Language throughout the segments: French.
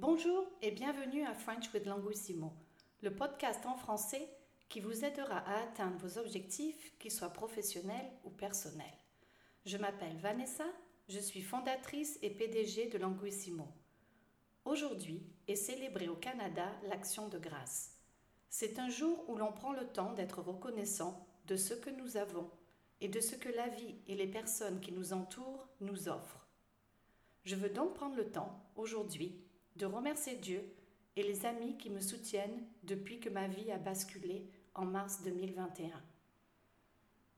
Bonjour et bienvenue à French with Languissimo, le podcast en français qui vous aidera à atteindre vos objectifs, qu'ils soient professionnels ou personnels. Je m'appelle Vanessa, je suis fondatrice et PDG de Languissimo. Aujourd'hui est célébrée au Canada l'Action de grâce. C'est un jour où l'on prend le temps d'être reconnaissant de ce que nous avons et de ce que la vie et les personnes qui nous entourent nous offrent. Je veux donc prendre le temps, aujourd'hui, de remercier Dieu et les amis qui me soutiennent depuis que ma vie a basculé en mars 2021.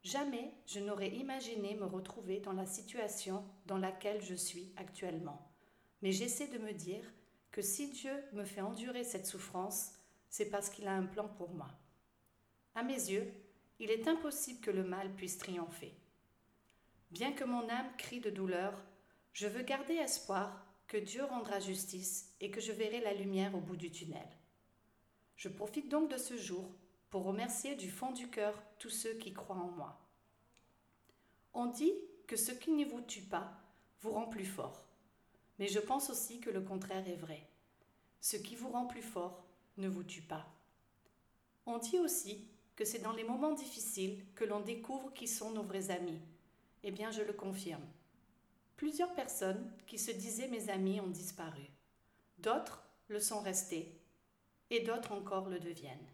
Jamais je n'aurais imaginé me retrouver dans la situation dans laquelle je suis actuellement. Mais j'essaie de me dire que si Dieu me fait endurer cette souffrance, c'est parce qu'il a un plan pour moi. À mes yeux, il est impossible que le mal puisse triompher. Bien que mon âme crie de douleur, je veux garder espoir que Dieu rendra justice et que je verrai la lumière au bout du tunnel. Je profite donc de ce jour pour remercier du fond du cœur tous ceux qui croient en moi. On dit que ce qui ne vous tue pas vous rend plus fort, mais je pense aussi que le contraire est vrai. Ce qui vous rend plus fort ne vous tue pas. On dit aussi que c'est dans les moments difficiles que l'on découvre qui sont nos vrais amis. Eh bien, je le confirme. Plusieurs personnes qui se disaient mes amis ont disparu. D'autres le sont restés et d'autres encore le deviennent.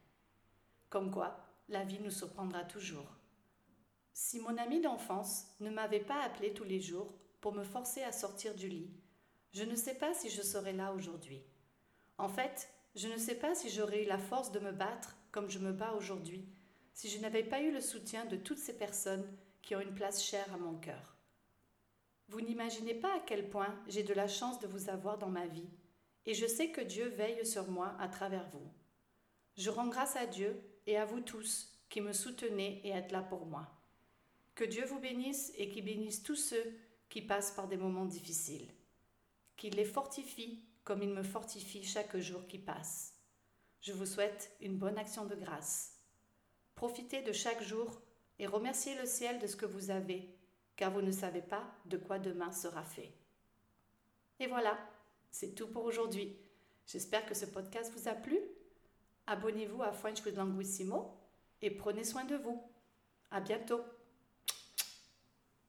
Comme quoi, la vie nous surprendra toujours. Si mon ami d'enfance ne m'avait pas appelé tous les jours pour me forcer à sortir du lit, je ne sais pas si je serais là aujourd'hui. En fait, je ne sais pas si j'aurais eu la force de me battre comme je me bats aujourd'hui, si je n'avais pas eu le soutien de toutes ces personnes qui ont une place chère à mon cœur. Vous n'imaginez pas à quel point j'ai de la chance de vous avoir dans ma vie, et je sais que Dieu veille sur moi à travers vous. Je rends grâce à Dieu et à vous tous qui me soutenez et êtes là pour moi. Que Dieu vous bénisse et qu'il bénisse tous ceux qui passent par des moments difficiles. Qu'il les fortifie comme il me fortifie chaque jour qui passe. Je vous souhaite une bonne action de grâce. Profitez de chaque jour et remerciez le ciel de ce que vous avez, car vous ne savez pas de quoi demain sera fait. Et voilà, c'est tout pour aujourd'hui. J'espère que ce podcast vous a plu. Abonnez-vous à French with Languissimo et prenez soin de vous. À bientôt.